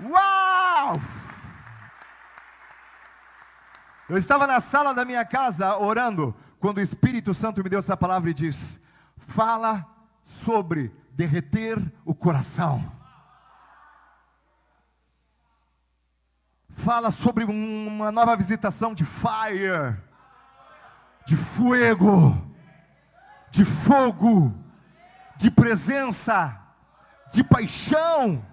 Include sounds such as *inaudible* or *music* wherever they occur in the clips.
Uau! Eu estava na sala da minha casa orando, quando o Espírito Santo me deu essa palavra e diz: Fala sobre derreter o coração. Fala sobre uma nova visitação de fire, de fogo, de fogo, de presença, de paixão,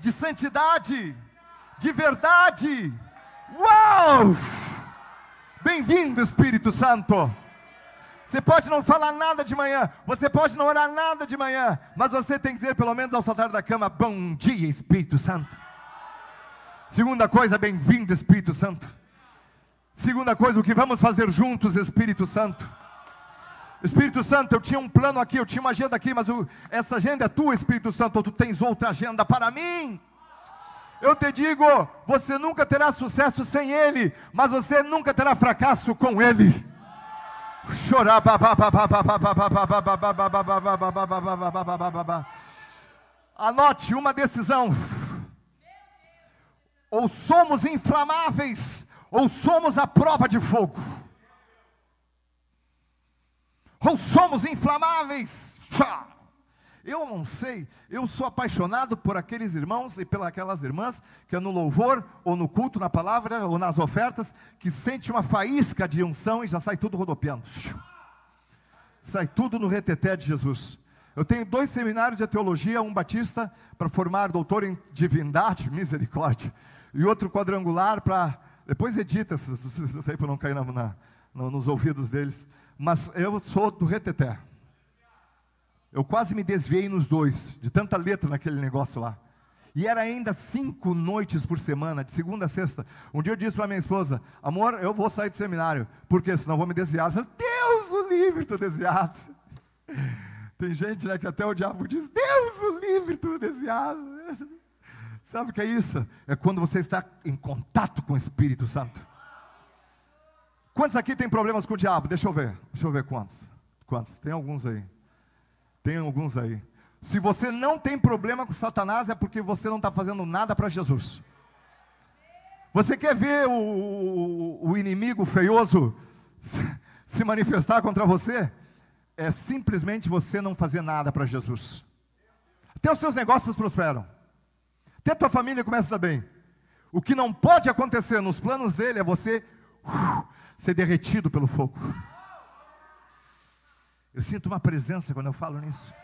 de santidade, de verdade. Uau! Bem-vindo, Espírito Santo. Você pode não falar nada de manhã, você pode não orar nada de manhã, mas você tem que dizer, pelo menos ao saltar da cama: Bom dia, Espírito Santo. Segunda coisa, bem-vindo, Espírito Santo. Segunda coisa, o que vamos fazer juntos, Espírito Santo. Espírito Santo, eu tinha um plano aqui, eu tinha uma agenda aqui, mas o, essa agenda é tua, Espírito Santo, ou tu tens outra agenda para mim? Eu te digo, você nunca terá sucesso sem Ele, mas você nunca terá fracasso com Ele. Chorar. Anote uma decisão. Ou somos inflamáveis, ou somos a prova de fogo. Ou somos inflamáveis. Eu não sei, eu sou apaixonado por aqueles irmãos e pelas irmãs que é no louvor, ou no culto, na palavra, ou nas ofertas, que sente uma faísca de unção e já sai tudo rodopiando. Sai tudo no reteté de Jesus. Eu tenho dois seminários de teologia, um batista para formar doutor em divindade, misericórdia, e outro quadrangular para. Depois edita, isso aí para não cair na, na, nos ouvidos deles. Mas eu sou do reteté. Eu quase me desviei nos dois, de tanta letra naquele negócio lá. E era ainda cinco noites por semana, de segunda a sexta. Um dia eu disse para minha esposa: Amor, eu vou sair do seminário, porque senão vou me desviar. Disse, Deus o livre, estou desviado. *laughs* Tem gente né, que até o diabo diz: Deus o livre, estou desviado. *laughs* Sabe o que é isso? É quando você está em contato com o Espírito Santo. Quantos aqui tem problemas com o diabo? Deixa eu ver. Deixa eu ver quantos. Quantos? Tem alguns aí. Tem alguns aí. Se você não tem problema com Satanás, é porque você não está fazendo nada para Jesus. Você quer ver o, o, o inimigo feioso se, se manifestar contra você? É simplesmente você não fazer nada para Jesus. Até os seus negócios prosperam. Até a tua família começa a bem. O que não pode acontecer nos planos dele é você uh, ser derretido pelo fogo. Eu sinto uma presença quando eu falo nisso.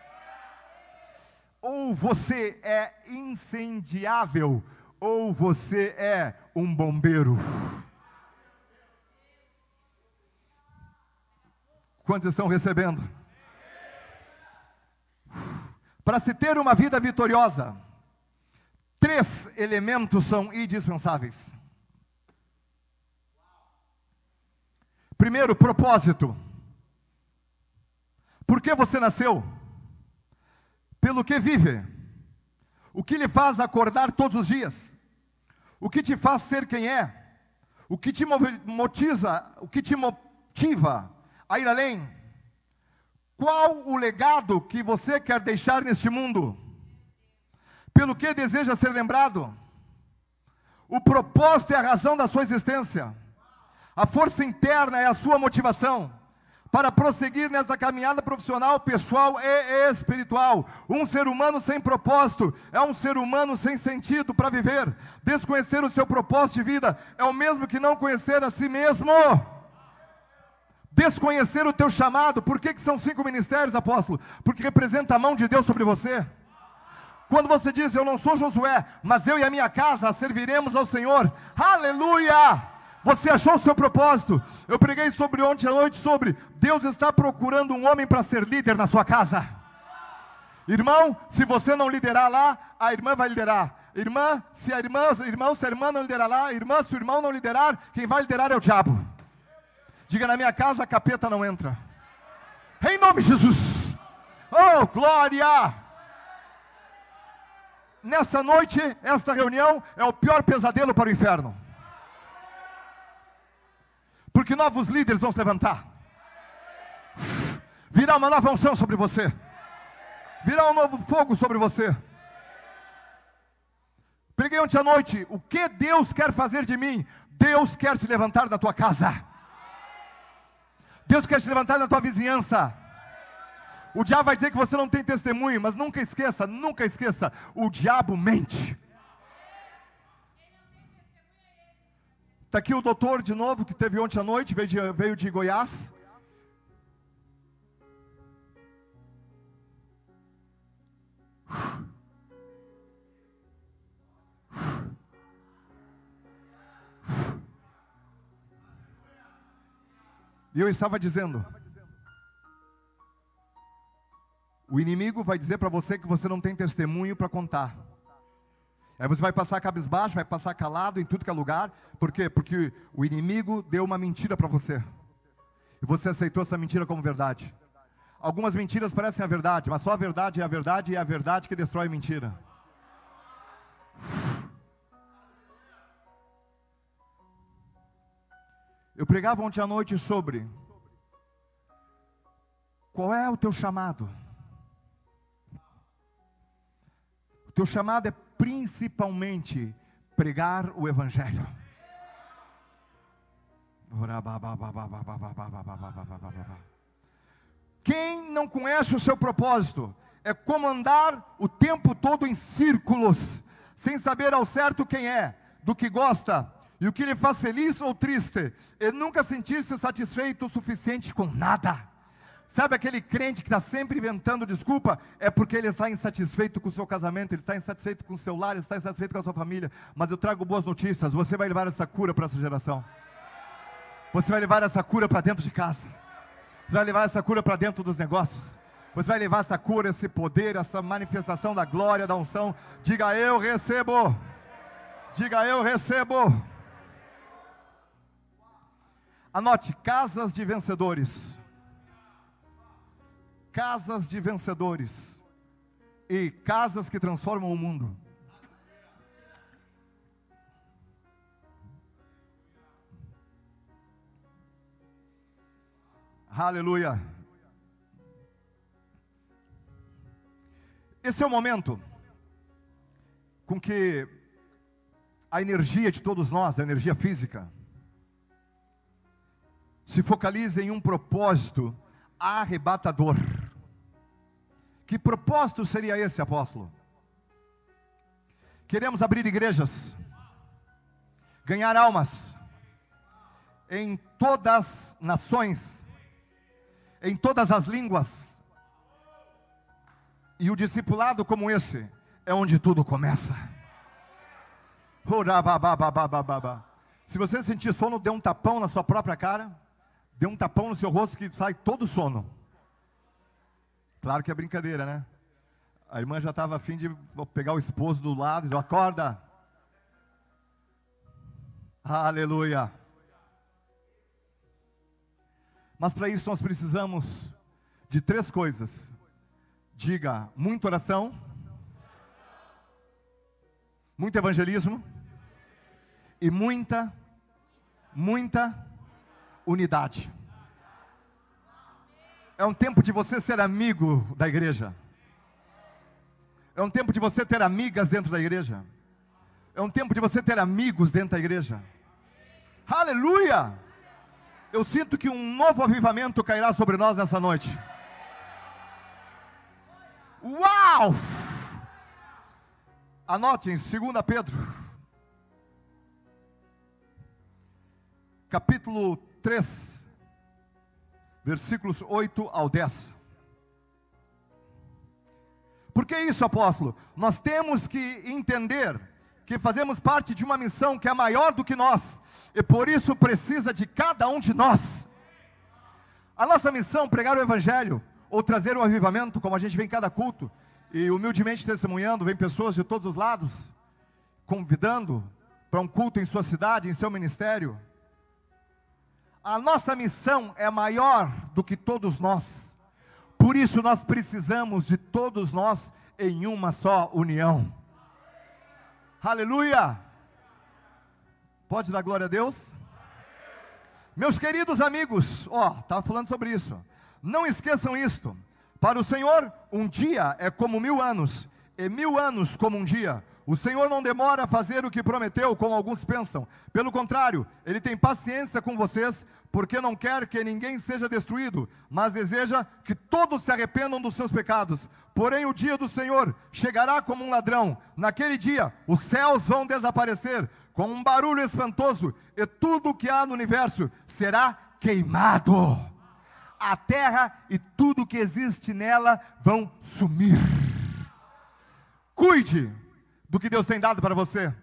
Ou você é incendiável, ou você é um bombeiro. Quantos estão recebendo? Para se ter uma vida vitoriosa, três elementos são indispensáveis. Primeiro, propósito. Por que você nasceu? Pelo que vive? O que lhe faz acordar todos os dias? O que te faz ser quem é? O que te o que te motiva a ir além? Qual o legado que você quer deixar neste mundo? Pelo que deseja ser lembrado? O propósito é a razão da sua existência. A força interna é a sua motivação para prosseguir nessa caminhada profissional, pessoal e espiritual. Um ser humano sem propósito é um ser humano sem sentido para viver. Desconhecer o seu propósito de vida é o mesmo que não conhecer a si mesmo. Desconhecer o teu chamado, por que, que são cinco ministérios, apóstolo? Porque representa a mão de Deus sobre você. Quando você diz, eu não sou Josué, mas eu e a minha casa serviremos ao Senhor, aleluia! Você achou o seu propósito? Eu preguei sobre ontem à noite sobre Deus está procurando um homem para ser líder na sua casa. Irmão, se você não liderar lá, a irmã vai liderar. Irmã, se a irmã, irmão, se a irmã não liderar lá, irmã, se o irmão não liderar, quem vai liderar é o diabo. Diga na minha casa, a capeta não entra. Em nome de Jesus. Oh, glória! Nessa noite, esta reunião é o pior pesadelo para o inferno. Porque novos líderes vão se levantar. Virá uma nova unção sobre você. Virá um novo fogo sobre você. preguei ontem à noite: o que Deus quer fazer de mim? Deus quer te levantar na tua casa. Deus quer te levantar na tua vizinhança. O diabo vai dizer que você não tem testemunho, mas nunca esqueça, nunca esqueça, o diabo mente. Está aqui o doutor de novo, que teve ontem à noite, veio de, veio de Goiás. E eu estava dizendo: o inimigo vai dizer para você que você não tem testemunho para contar. Aí você vai passar cabisbaixo, vai passar calado em tudo que é lugar. Por quê? Porque o inimigo deu uma mentira para você. E você aceitou essa mentira como verdade. Algumas mentiras parecem a verdade, mas só a verdade é a verdade e é a verdade que destrói a mentira. Eu pregava ontem à noite sobre qual é o teu chamado. O teu chamado é principalmente pregar o Evangelho. Quem não conhece o seu propósito é como andar o tempo todo em círculos, sem saber ao certo quem é, do que gosta e o que lhe faz feliz ou triste, e nunca sentir-se satisfeito o suficiente com nada. Sabe aquele crente que está sempre inventando desculpa? É porque ele está insatisfeito com o seu casamento, ele está insatisfeito com o seu lar, ele está insatisfeito com a sua família. Mas eu trago boas notícias: você vai levar essa cura para essa geração. Você vai levar essa cura para dentro de casa. Você vai levar essa cura para dentro dos negócios. Você vai levar essa cura, esse poder, essa manifestação da glória, da unção. Diga eu recebo. Diga eu recebo. Anote: casas de vencedores. Casas de vencedores. E casas que transformam o mundo. Aleluia. Esse é o momento com que a energia de todos nós, a energia física, se focaliza em um propósito arrebatador. Que propósito seria esse, apóstolo? Queremos abrir igrejas, ganhar almas em todas as nações, em todas as línguas. E o discipulado como esse é onde tudo começa. Se você sentir sono, dê um tapão na sua própria cara. Dê um tapão no seu rosto que sai todo sono. Claro que é brincadeira, né? A irmã já estava afim de pegar o esposo do lado e dizer, acorda. Aleluia. Mas para isso nós precisamos de três coisas. Diga, muita oração, muito evangelismo e muita, muita unidade. É um tempo de você ser amigo da igreja. É um tempo de você ter amigas dentro da igreja. É um tempo de você ter amigos dentro da igreja. Aleluia! Eu sinto que um novo avivamento cairá sobre nós nessa noite. Uau! Anotem, 2 Pedro, capítulo 3, versículos 8 ao 10. Por que isso, apóstolo? Nós temos que entender que fazemos parte de uma missão que é maior do que nós, e por isso precisa de cada um de nós. A nossa missão, pregar o Evangelho, ou trazer o avivamento, como a gente vê em cada culto, e humildemente testemunhando, vem pessoas de todos os lados, convidando para um culto em sua cidade, em seu ministério. A nossa missão é maior do que todos nós. Por isso nós precisamos de todos nós em uma só união. Aleluia! Pode dar glória a Deus? Meus queridos amigos, ó, estava falando sobre isso. Não esqueçam isto. Para o Senhor, um dia é como mil anos, e mil anos como um dia. O Senhor não demora a fazer o que prometeu, como alguns pensam. Pelo contrário, Ele tem paciência com vocês, porque não quer que ninguém seja destruído, mas deseja que todos se arrependam dos seus pecados. Porém, o dia do Senhor chegará como um ladrão. Naquele dia, os céus vão desaparecer com um barulho espantoso, e tudo que há no universo será queimado. A terra e tudo que existe nela vão sumir. Cuide do que Deus tem dado para você,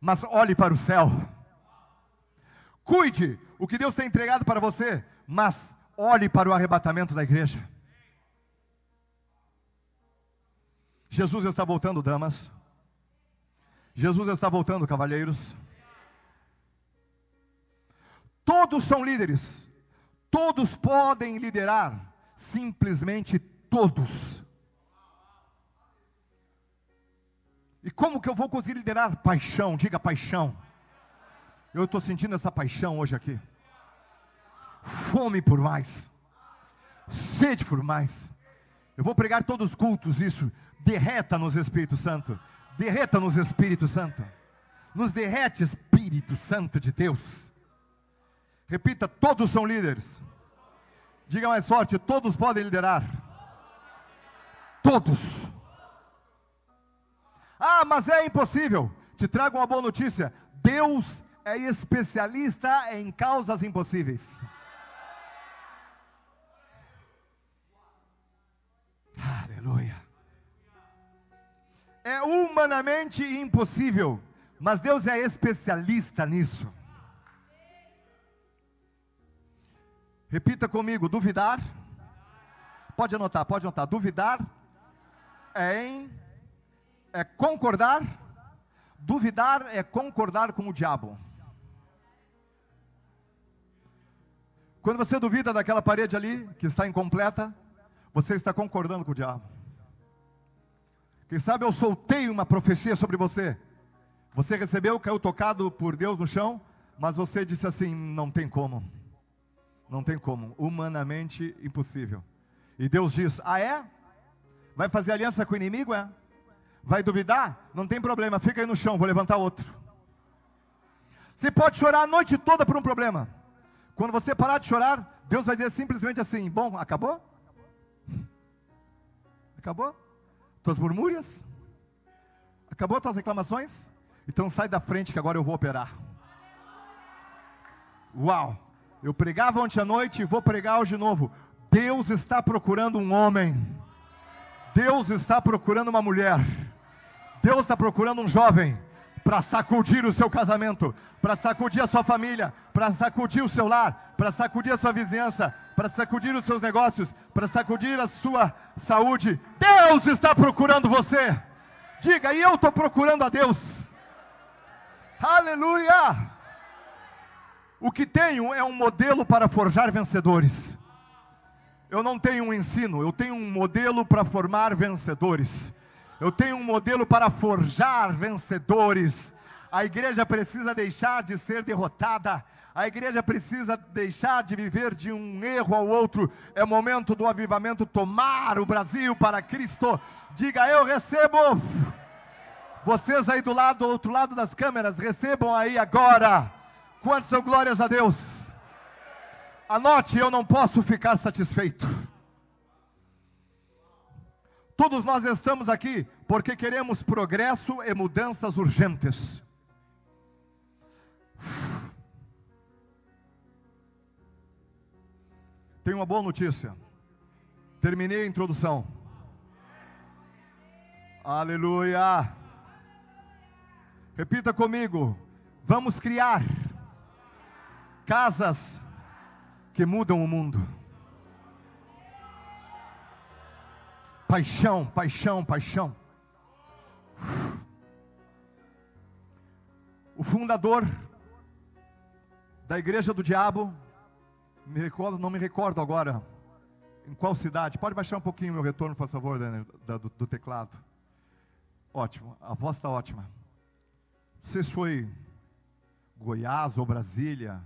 mas olhe para o céu. Cuide o que Deus tem entregado para você, mas olhe para o arrebatamento da igreja. Jesus está voltando, damas. Jesus está voltando, cavalheiros. Todos são líderes, todos podem liderar, simplesmente todos. E como que eu vou conseguir liderar? Paixão, diga paixão. Eu estou sentindo essa paixão hoje aqui. Fome por mais, sede por mais. Eu vou pregar todos os cultos isso. Derreta nos Espírito Santo, derreta nos Espírito Santo, nos derrete Espírito Santo de Deus. Repita: todos são líderes. Diga mais forte: todos podem liderar. Todos. Ah, mas é impossível. Te trago uma boa notícia: Deus é especialista em causas impossíveis. Aleluia. É humanamente impossível, mas Deus é especialista nisso. Repita comigo: duvidar. Pode anotar, pode anotar. Duvidar é em é concordar. Duvidar é concordar com o diabo. Quando você duvida daquela parede ali, que está incompleta, você está concordando com o diabo. Quem sabe eu soltei uma profecia sobre você. Você recebeu, caiu tocado por Deus no chão, mas você disse assim: não tem como. Não tem como. Humanamente impossível. E Deus diz: ah, é? Vai fazer aliança com o inimigo? É? Vai duvidar? Não tem problema, fica aí no chão, vou levantar outro. Você pode chorar a noite toda por um problema. Quando você parar de chorar, Deus vai dizer simplesmente assim: Bom, acabou? Acabou? Tuas murmúrias? Acabou tuas reclamações? Então sai da frente que agora eu vou operar. Uau! Eu pregava ontem à noite e vou pregar hoje de novo. Deus está procurando um homem. Deus está procurando uma mulher. Deus está procurando um jovem para sacudir o seu casamento, para sacudir a sua família, para sacudir o seu lar, para sacudir a sua vizinhança, para sacudir os seus negócios, para sacudir a sua saúde. Deus está procurando você. Diga, e eu estou procurando a Deus. Aleluia! O que tenho é um modelo para forjar vencedores. Eu não tenho um ensino, eu tenho um modelo para formar vencedores. Eu tenho um modelo para forjar vencedores. A igreja precisa deixar de ser derrotada. A igreja precisa deixar de viver de um erro ao outro. É momento do avivamento tomar o Brasil para Cristo. Diga, eu recebo. Vocês aí do lado, do outro lado das câmeras, recebam aí agora. Quantos são glórias a Deus? Anote, eu não posso ficar satisfeito. Todos nós estamos aqui porque queremos progresso e mudanças urgentes. Tenho uma boa notícia. Terminei a introdução. Aleluia. Repita comigo. Vamos criar casas que mudam o mundo. Paixão, paixão, paixão. O fundador da igreja do diabo, me recordo, não me recordo agora em qual cidade. Pode baixar um pouquinho meu retorno, por favor, do, do teclado. Ótimo, a voz está ótima. Não sei se foi Goiás ou Brasília.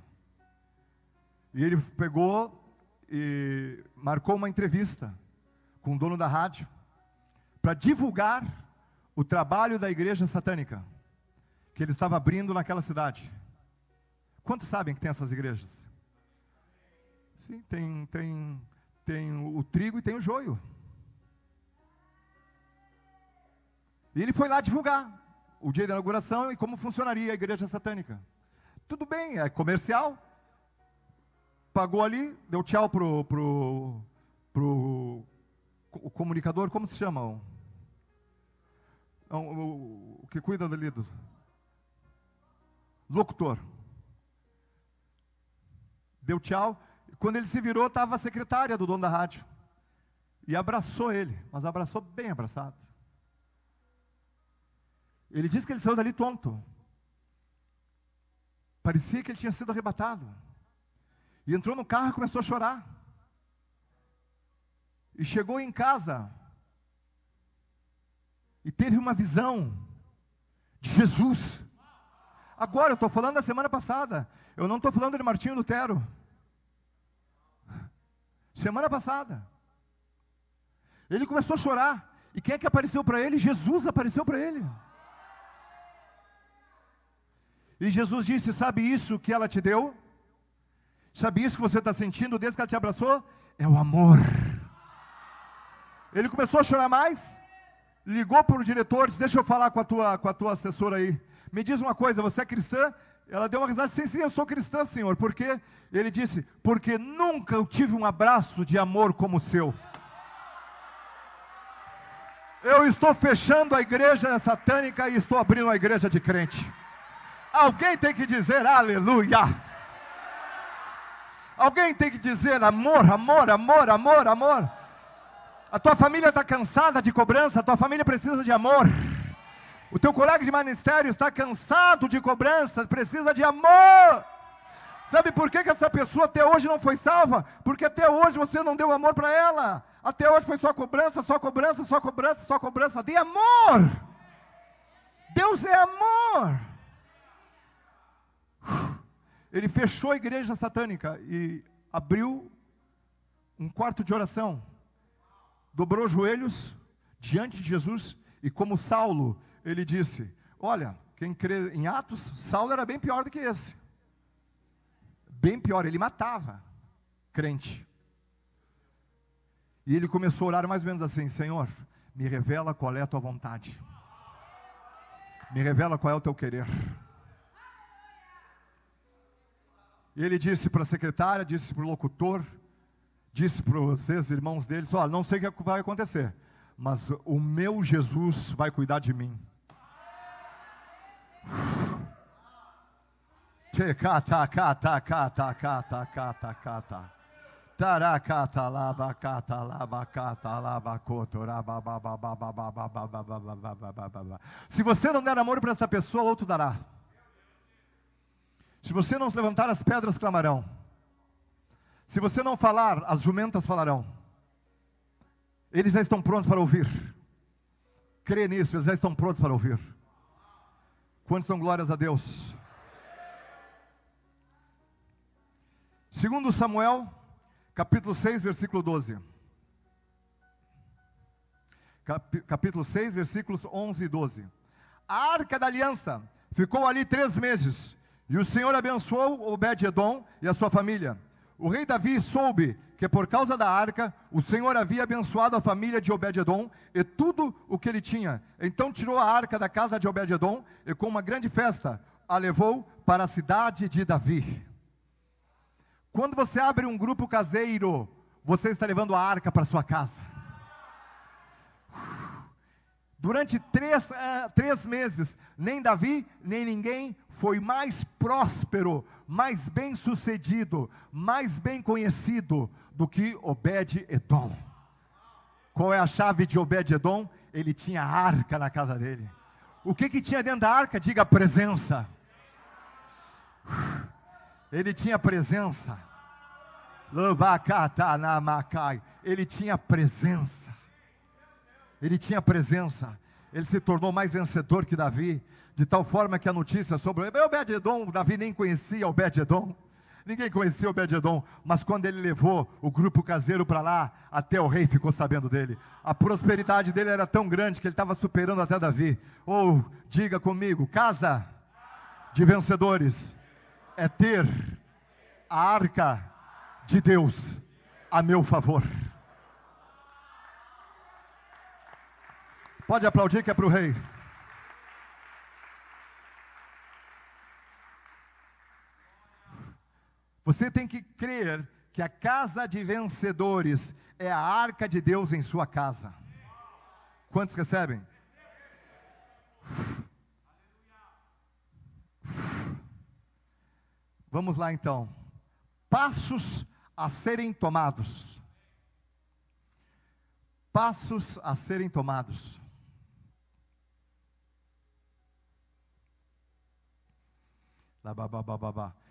E ele pegou e marcou uma entrevista com o dono da rádio, para divulgar o trabalho da igreja satânica que ele estava abrindo naquela cidade. Quantos sabem que tem essas igrejas? Sim, tem, tem, tem o, trigo e tem o joio. E ele foi lá divulgar o dia da inauguração e como funcionaria a igreja satânica. Tudo bem, é comercial. Pagou ali, deu tchau pro, pro, pro o comunicador, como se chama? O, o, o que cuida dali do locutor. Deu tchau. Quando ele se virou, estava a secretária do dono da rádio. E abraçou ele, mas abraçou bem abraçado. Ele disse que ele saiu dali tonto. Parecia que ele tinha sido arrebatado. E entrou no carro e começou a chorar. E chegou em casa. E teve uma visão de Jesus. Agora, eu estou falando da semana passada. Eu não estou falando de Martinho Lutero. Semana passada. Ele começou a chorar. E quem é que apareceu para ele? Jesus apareceu para ele. E Jesus disse: Sabe isso que ela te deu? Sabe isso que você está sentindo desde que ela te abraçou? É o amor. Ele começou a chorar mais, ligou para o diretor, disse: Deixa eu falar com a tua, com a tua assessora aí. Me diz uma coisa, você é cristã? Ela deu uma risada, sim, sim, eu sou cristã, senhor. Por quê? Ele disse, porque nunca eu tive um abraço de amor como o seu. Eu estou fechando a igreja satânica e estou abrindo a igreja de crente. Alguém tem que dizer aleluia. Alguém tem que dizer amor, amor, amor, amor, amor. A tua família está cansada de cobrança, a tua família precisa de amor. O teu colega de ministério está cansado de cobrança, precisa de amor. Sabe por que, que essa pessoa até hoje não foi salva? Porque até hoje você não deu amor para ela. Até hoje foi só cobrança, só cobrança, só cobrança, só cobrança. Dê amor. Deus é amor. Ele fechou a igreja satânica e abriu um quarto de oração. Dobrou os joelhos diante de Jesus e como Saulo, ele disse: Olha, quem crê em Atos, Saulo era bem pior do que esse. Bem pior, ele matava crente. E ele começou a orar mais ou menos assim: Senhor, me revela qual é a tua vontade, me revela qual é o teu querer. E ele disse para a secretária, disse para o locutor, disse para os ex-irmãos deles: Olha, não sei o que vai acontecer, mas o meu Jesus vai cuidar de mim. Cata, cata, cata, cata, cata, cata. Taracata laba cata laba cata laba Se Se você não falar, as jumentas falarão. Eles já estão prontos para ouvir. Crê nisso, eles já estão prontos para ouvir. Quantos são glórias a Deus? Segundo Samuel, capítulo 6, versículo 12. Cap, capítulo 6, versículos 11 e 12. A arca da aliança ficou ali três meses e o Senhor abençoou Obed-Edom e a sua família. O rei Davi soube que por causa da arca, o Senhor havia abençoado a família de Obed-Edom e tudo o que ele tinha. Então tirou a arca da casa de Obed-Edom e com uma grande festa a levou para a cidade de Davi. Quando você abre um grupo caseiro, você está levando a arca para sua casa. Durante três, uh, três meses, nem Davi, nem ninguém foi mais próspero, mais bem sucedido, mais bem conhecido do que Obed-Edom. Qual é a chave de Obed-Edom? Ele tinha arca na casa dele. O que, que tinha dentro da arca? Diga presença. *sighs* Ele tinha presença. Ele tinha presença ele tinha presença, ele se tornou mais vencedor que Davi, de tal forma que a notícia sobre Obed-Edom, Davi nem conhecia Obed-Edom, Ninguém conhecia Obed-Edom, mas quando ele levou o grupo caseiro para lá, até o rei ficou sabendo dele. A prosperidade dele era tão grande que ele estava superando até Davi. Ou, oh, diga comigo, casa de vencedores é ter a arca de Deus a meu favor. Pode aplaudir que é para o rei. Você tem que crer que a casa de vencedores é a arca de Deus em sua casa. Quantos recebem? Vamos lá então. Passos a serem tomados. Passos a serem tomados.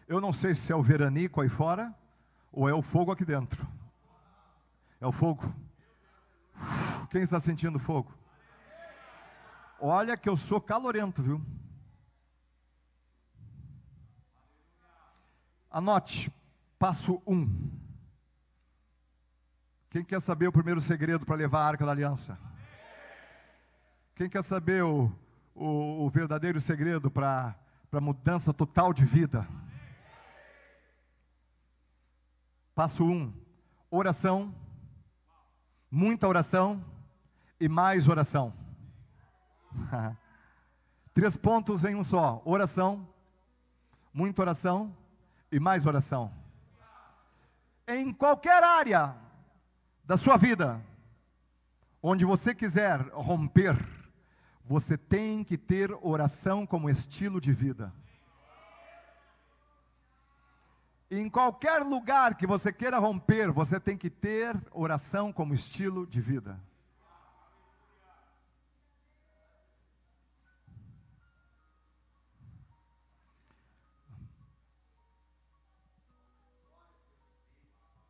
Eu não sei se é o veranico aí fora ou é o fogo aqui dentro. É o fogo. Quem está sentindo fogo? Olha que eu sou calorento, viu? Anote, passo 1. Um. Quem quer saber o primeiro segredo para levar a arca da aliança? Quem quer saber o, o, o verdadeiro segredo para para mudança total de vida. Passo 1: um, oração, muita oração e mais oração. *laughs* Três pontos em um só: oração, muita oração e mais oração. Em qualquer área da sua vida, onde você quiser romper, você tem que ter oração como estilo de vida. Em qualquer lugar que você queira romper, você tem que ter oração como estilo de vida.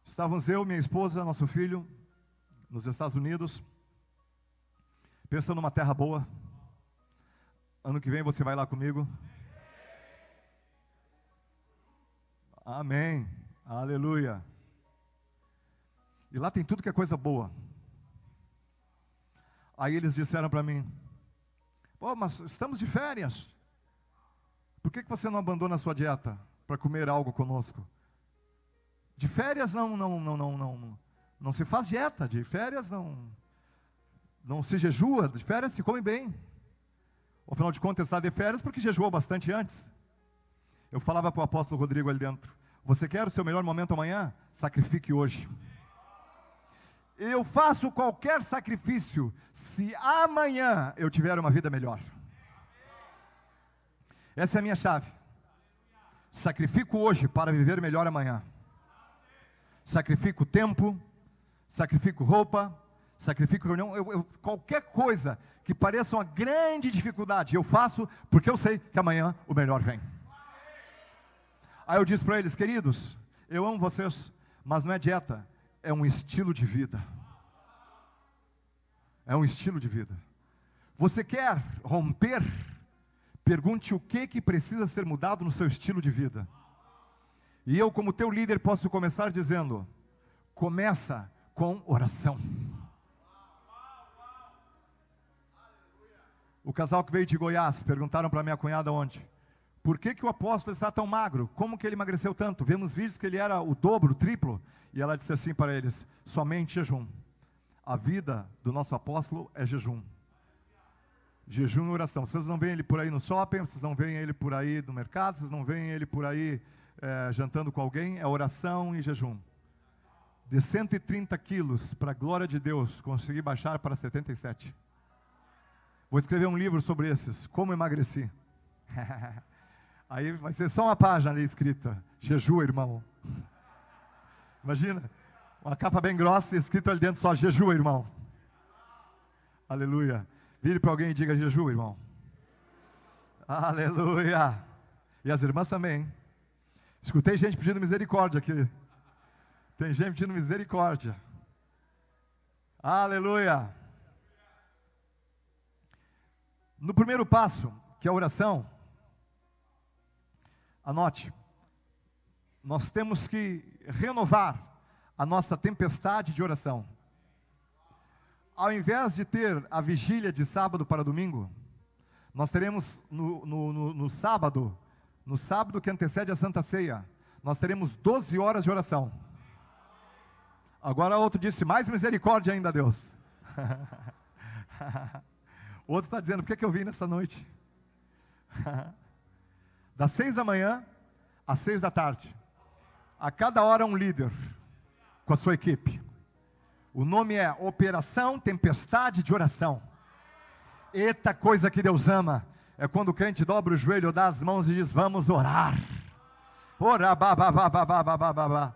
Estávamos eu, minha esposa, nosso filho, nos Estados Unidos, pensando numa terra boa. Ano que vem você vai lá comigo? Amém. Aleluia. E lá tem tudo que é coisa boa. Aí eles disseram para mim: Pô, mas estamos de férias. Por que, que você não abandona a sua dieta para comer algo conosco? De férias não, não, não, não, não, não se faz dieta. De férias não, não se jejua. De férias se come bem. Afinal de contas, está de férias porque jejuou bastante antes. Eu falava para o apóstolo Rodrigo ali dentro: Você quer o seu melhor momento amanhã? Sacrifique hoje. Eu faço qualquer sacrifício se amanhã eu tiver uma vida melhor. Essa é a minha chave. Sacrifico hoje para viver melhor amanhã. Sacrifico tempo, sacrifico roupa, sacrifico reunião, eu, eu, qualquer coisa que pareça uma grande dificuldade, eu faço porque eu sei que amanhã o melhor vem. Aí eu disse para eles, queridos, eu amo vocês, mas não é dieta, é um estilo de vida. É um estilo de vida. Você quer romper? Pergunte o que que precisa ser mudado no seu estilo de vida. E eu, como teu líder, posso começar dizendo: começa com oração. O casal que veio de Goiás perguntaram para minha cunhada onde. Por que, que o apóstolo está tão magro? Como que ele emagreceu tanto? Vemos vídeos que ele era o dobro, o triplo. E ela disse assim para eles: somente jejum. A vida do nosso apóstolo é jejum. Jejum e oração. Vocês não veem ele por aí no shopping, vocês não veem ele por aí no mercado, vocês não veem ele por aí é, jantando com alguém. É oração e jejum. De 130 quilos, para a glória de Deus, consegui baixar para 77. Vou escrever um livro sobre esses, como emagreci. *laughs* Aí vai ser só uma página ali escrita, jejua, irmão. Imagina, uma capa bem grossa e escrito ali dentro só jejua, irmão. Aleluia. Vire para alguém e diga jejua, irmão. Aleluia. E as irmãs também. Escutei gente pedindo misericórdia aqui. Tem gente pedindo misericórdia. Aleluia. No primeiro passo, que é a oração, anote, nós temos que renovar a nossa tempestade de oração. Ao invés de ter a vigília de sábado para domingo, nós teremos no, no, no, no sábado, no sábado que antecede a Santa Ceia, nós teremos 12 horas de oração. Agora outro disse, mais misericórdia ainda, Deus. *laughs* o outro está dizendo, por que, que eu vim nessa noite? *laughs* das seis da manhã às seis da tarde. A cada hora um líder com a sua equipe. O nome é Operação Tempestade de Oração. Eita coisa que Deus ama. É quando o crente dobra o joelho, dá as mãos e diz: Vamos orar. Ora, babá,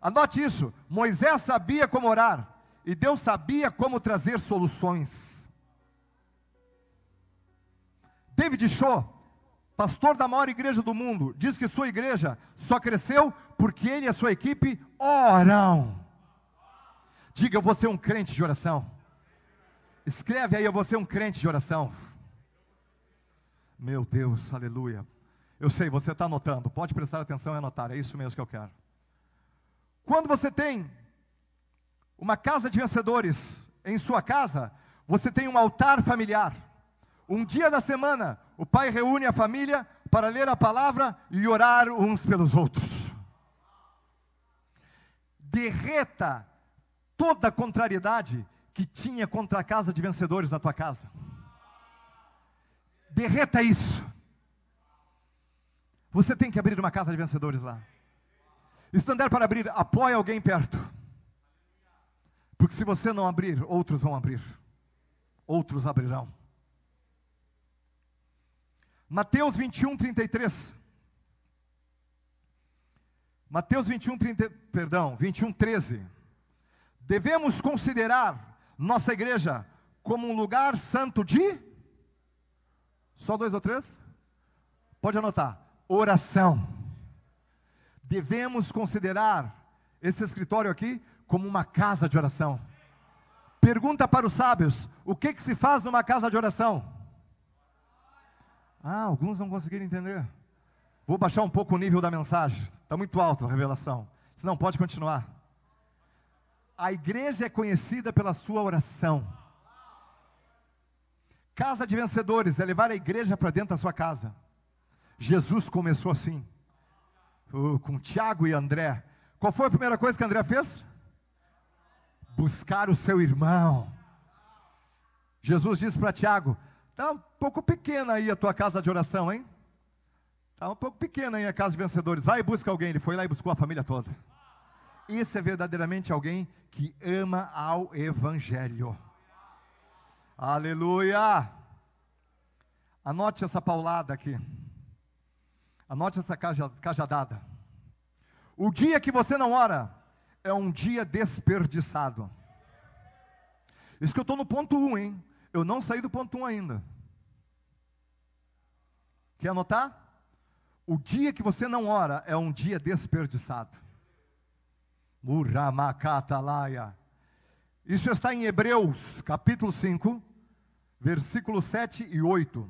Anote isso. Moisés sabia como orar. E Deus sabia como trazer soluções. David Shaw, pastor da maior igreja do mundo, diz que sua igreja só cresceu porque ele e a sua equipe oram. Diga, eu vou ser um crente de oração. Escreve aí, eu vou ser um crente de oração. Meu Deus, aleluia. Eu sei, você está anotando, pode prestar atenção e anotar, é isso mesmo que eu quero. Quando você tem uma casa de vencedores em sua casa, você tem um altar familiar. Um dia da semana, o pai reúne a família para ler a palavra e orar uns pelos outros. Derreta toda a contrariedade que tinha contra a casa de vencedores na tua casa. Derreta isso. Você tem que abrir uma casa de vencedores lá. Estandar para abrir, apoie alguém perto. Porque se você não abrir, outros vão abrir. Outros abrirão. Mateus 21, 33. Mateus 21, 30, perdão, 21, 13. Devemos considerar nossa igreja como um lugar santo de. Só dois ou três? Pode anotar. Oração. Devemos considerar esse escritório aqui como uma casa de oração. Pergunta para os sábios: o que, que se faz numa casa de oração? Ah, alguns não conseguiram entender. Vou baixar um pouco o nível da mensagem. Está muito alto a revelação. Se não, pode continuar. A igreja é conhecida pela sua oração. Casa de vencedores é levar a igreja para dentro da sua casa. Jesus começou assim, com Tiago e André. Qual foi a primeira coisa que André fez? Buscar o seu irmão. Jesus disse para Tiago: Está um pouco pequena aí a tua casa de oração, hein? Está um pouco pequena aí a casa de vencedores. Vai e busca alguém. Ele foi lá e buscou a família toda. Esse é verdadeiramente alguém que ama ao Evangelho. Aleluia! Anote essa paulada aqui. Anote essa cajadada. O dia que você não ora é um dia desperdiçado. Isso que eu estou no ponto 1, um, hein? Eu não saí do ponto 1 um ainda. Quer anotar? O dia que você não ora é um dia desperdiçado. Isso está em Hebreus, capítulo 5, versículos 7 e 8.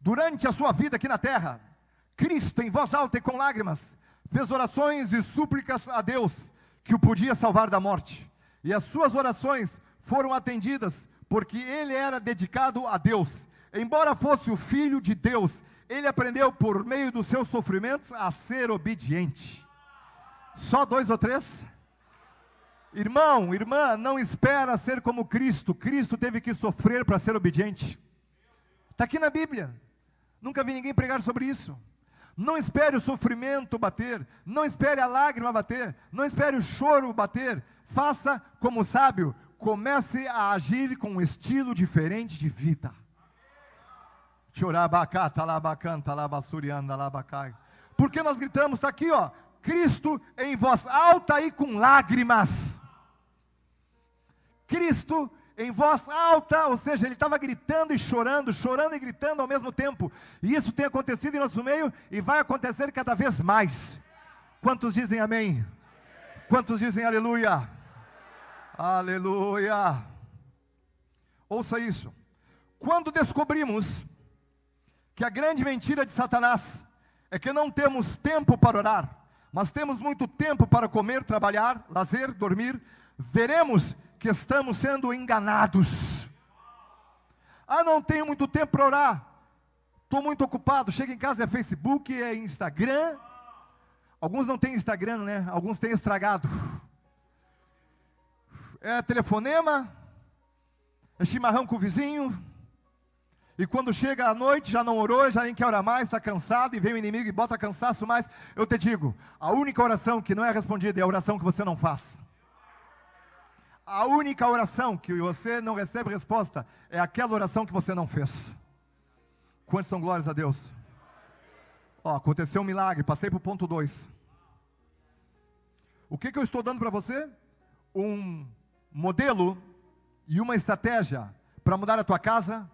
Durante a sua vida aqui na terra, Cristo, em voz alta e com lágrimas, fez orações e súplicas a Deus, que o podia salvar da morte. E as suas orações foram atendidas, porque ele era dedicado a Deus. Embora fosse o filho de Deus, ele aprendeu por meio dos seus sofrimentos a ser obediente. Só dois ou três? Irmão, irmã, não espera ser como Cristo. Cristo teve que sofrer para ser obediente. Está aqui na Bíblia. Nunca vi ninguém pregar sobre isso. Não espere o sofrimento bater, não espere a lágrima bater, não espere o choro bater. Faça como sábio, comece a agir com um estilo diferente de vida. Porque nós gritamos, está aqui, ó, Cristo em voz alta e com lágrimas. Cristo em voz alta, ou seja, ele estava gritando e chorando, chorando e gritando ao mesmo tempo. E isso tem acontecido em nosso meio e vai acontecer cada vez mais. Quantos dizem amém? Quantos dizem aleluia? Aleluia. Ouça isso. Quando descobrimos que a grande mentira de Satanás é que não temos tempo para orar, mas temos muito tempo para comer, trabalhar, lazer, dormir. Veremos que estamos sendo enganados. Ah, não tenho muito tempo para orar. Estou muito ocupado. Chega em casa, é Facebook, é Instagram. Alguns não têm Instagram, né? Alguns têm estragado. É telefonema, é chimarrão com o vizinho, e quando chega a noite, já não orou, já nem quer orar mais, está cansado, e vem o inimigo e bota cansaço mais. Eu te digo, a única oração que não é respondida é a oração que você não faz. A única oração que você não recebe resposta é aquela oração que você não fez. Quantos são glórias a Deus? Ó, aconteceu um milagre, passei para o ponto 2. O que, que eu estou dando para você? Um modelo e uma estratégia para mudar a tua casa,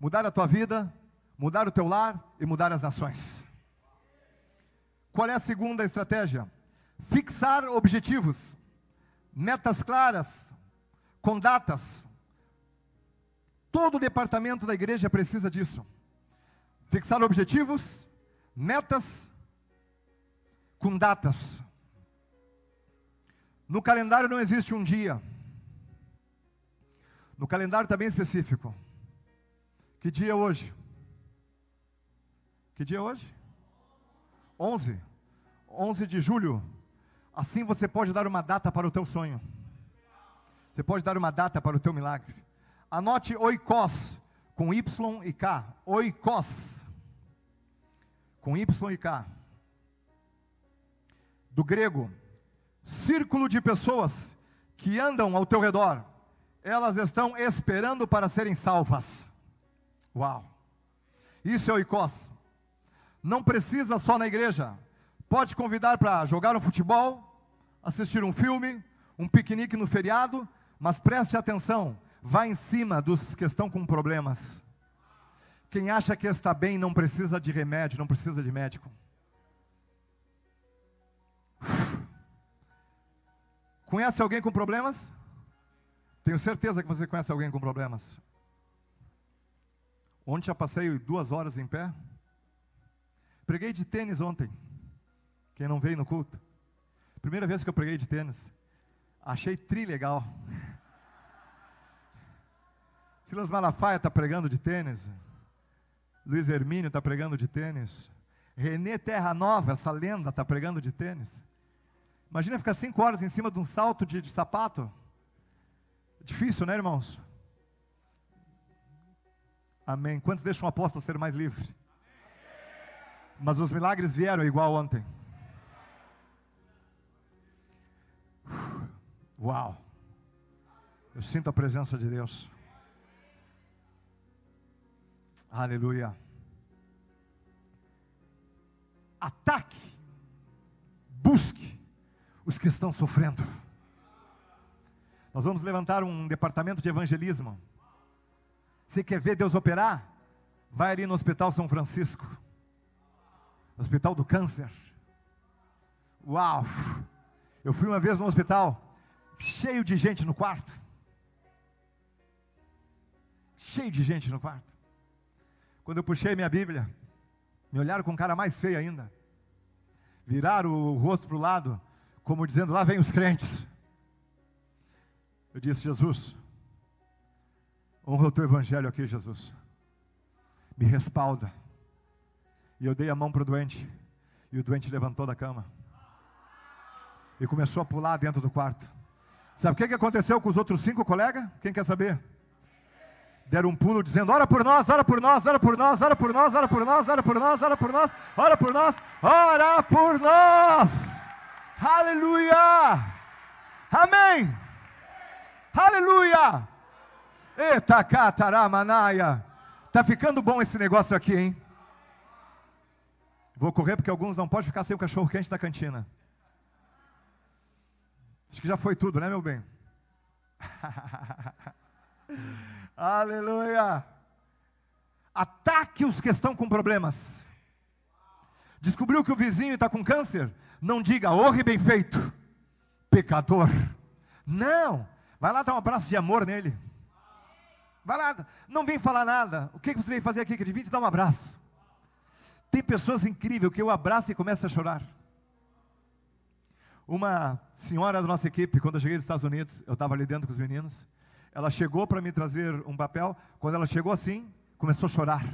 mudar a tua vida, mudar o teu lar e mudar as nações. Qual é a segunda estratégia? Fixar objetivos, metas claras, com datas. Todo o departamento da igreja precisa disso. Fixar objetivos, metas, com datas. No calendário não existe um dia. No calendário está bem específico. Que dia é hoje? Que dia é hoje? 11. 11 de julho. Assim você pode dar uma data para o teu sonho. Você pode dar uma data para o teu milagre. Anote oikos com Y e K. Oikos com Y e K. Do grego, círculo de pessoas que andam ao teu redor. Elas estão esperando para serem salvas. Uau! Isso é o ICOS. Não precisa só na igreja. Pode convidar para jogar um futebol, assistir um filme, um piquenique no feriado, mas preste atenção, vá em cima dos que estão com problemas. Quem acha que está bem não precisa de remédio, não precisa de médico. Conhece alguém com problemas? Tenho certeza que você conhece alguém com problemas. Ontem já passei duas horas em pé. Preguei de tênis ontem. Quem não veio no culto? Primeira vez que eu preguei de tênis. Achei tri legal. *laughs* Silas Malafaia está pregando de tênis. Luiz Hermínio está pregando de tênis. Renê Terra Nova, essa lenda, está pregando de tênis. Imagina ficar cinco horas em cima de um salto de, de sapato. Difícil, né, irmãos? Amém. Quantos deixam o apóstolo ser mais livre? Mas os milagres vieram igual ontem. Uau! Eu sinto a presença de Deus. Aleluia. Ataque, busque os que estão sofrendo. Nós vamos levantar um departamento de evangelismo. Você quer ver Deus operar? Vai ali no Hospital São Francisco, Hospital do Câncer. Uau! Eu fui uma vez no hospital, cheio de gente no quarto. Cheio de gente no quarto. Quando eu puxei minha Bíblia, me olharam com cara mais feio ainda. Viraram o rosto para o lado, como dizendo: lá vem os crentes. Eu disse: Jesus, Honra o teu evangelho aqui, Jesus. Me respalda. E eu dei a mão para o doente. E o doente levantou da cama. E começou a pular dentro do quarto. Sabe o que, que aconteceu com os outros cinco colegas? Quem quer saber? Deram um pulo dizendo: Ora por nós, ora por nós, ora por nós, ora por nós, ora por nós, ora por nós, ora por nós, ora por nós, ora por nós. Aleluia! Amém! Aleluia! Eita cataramanaia. Tá ficando bom esse negócio aqui, hein? Vou correr porque alguns não podem ficar sem o cachorro quente da cantina. Acho que já foi tudo, né, meu bem? *laughs* Aleluia! Ataque os que estão com problemas. Descobriu que o vizinho está com câncer? Não diga, honre bem feito, pecador. Não, vai lá dar um abraço de amor nele. Vai lá, não vem falar nada. O que você veio fazer aqui? Que vim te dar um abraço. Tem pessoas incríveis que eu abraço e começo a chorar. Uma senhora da nossa equipe, quando eu cheguei dos Estados Unidos, eu estava ali dentro com os meninos, ela chegou para me trazer um papel, quando ela chegou assim, começou a chorar.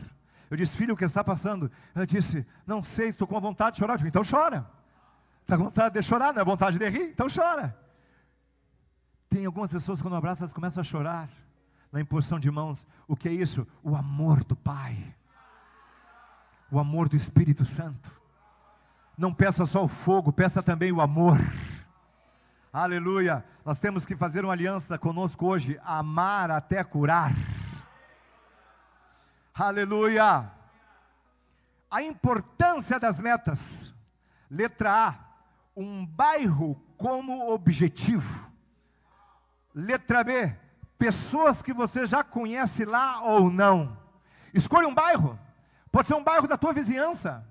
Eu disse, filho, o que está passando? Ela disse, não sei, estou com vontade de chorar. Eu disse, então chora. Está com vontade de chorar, não é vontade de rir? Então chora. Tem algumas pessoas, quando abraçam, elas começam a chorar. Na imposição de mãos. O que é isso? O amor do Pai. O amor do Espírito Santo. Não peça só o fogo, peça também o amor. Aleluia. Nós temos que fazer uma aliança conosco hoje. Amar até curar. Aleluia. A importância das metas. Letra A. Um bairro como objetivo. Letra B. Pessoas que você já conhece lá ou não. Escolha um bairro. Pode ser um bairro da tua vizinhança.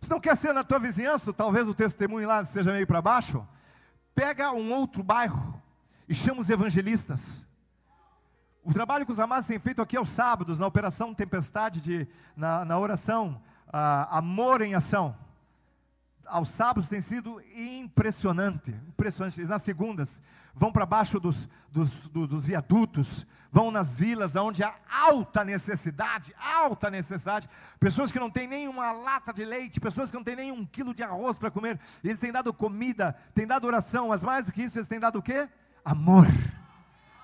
Se não quer ser na tua vizinhança, talvez o testemunho lá esteja meio para baixo. Pega um outro bairro e chama os evangelistas. O trabalho que os amados têm feito aqui aos sábados, na operação Tempestade, de, na, na oração uh, Amor em Ação, aos sábados tem sido impressionante. impressionante. Nas segundas, vão para baixo dos, dos, dos, dos viadutos, vão nas vilas onde há alta necessidade, alta necessidade, pessoas que não têm nenhuma lata de leite, pessoas que não têm nem um quilo de arroz para comer, eles têm dado comida, têm dado oração, mas mais do que isso, eles têm dado o quê? amor.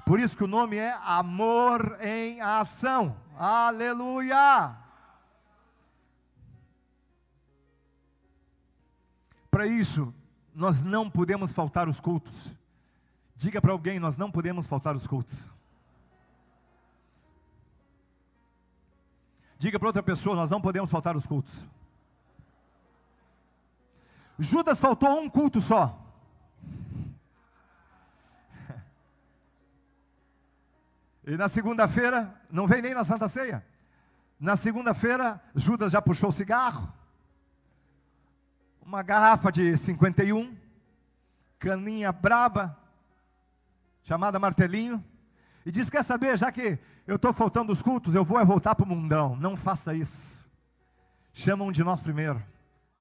Por isso que o nome é amor em ação. Aleluia! Para isso, nós não podemos faltar os cultos. Diga para alguém, nós não podemos faltar os cultos. Diga para outra pessoa, nós não podemos faltar os cultos. Judas faltou um culto só. *laughs* E na segunda-feira, não vem nem na Santa Ceia. Na segunda-feira, Judas já puxou o cigarro, uma garrafa de 51, caninha braba, chamada martelinho, e diz: Quer saber, já que eu estou faltando os cultos, eu vou é voltar para o mundão. Não faça isso. Chama um de nós primeiro.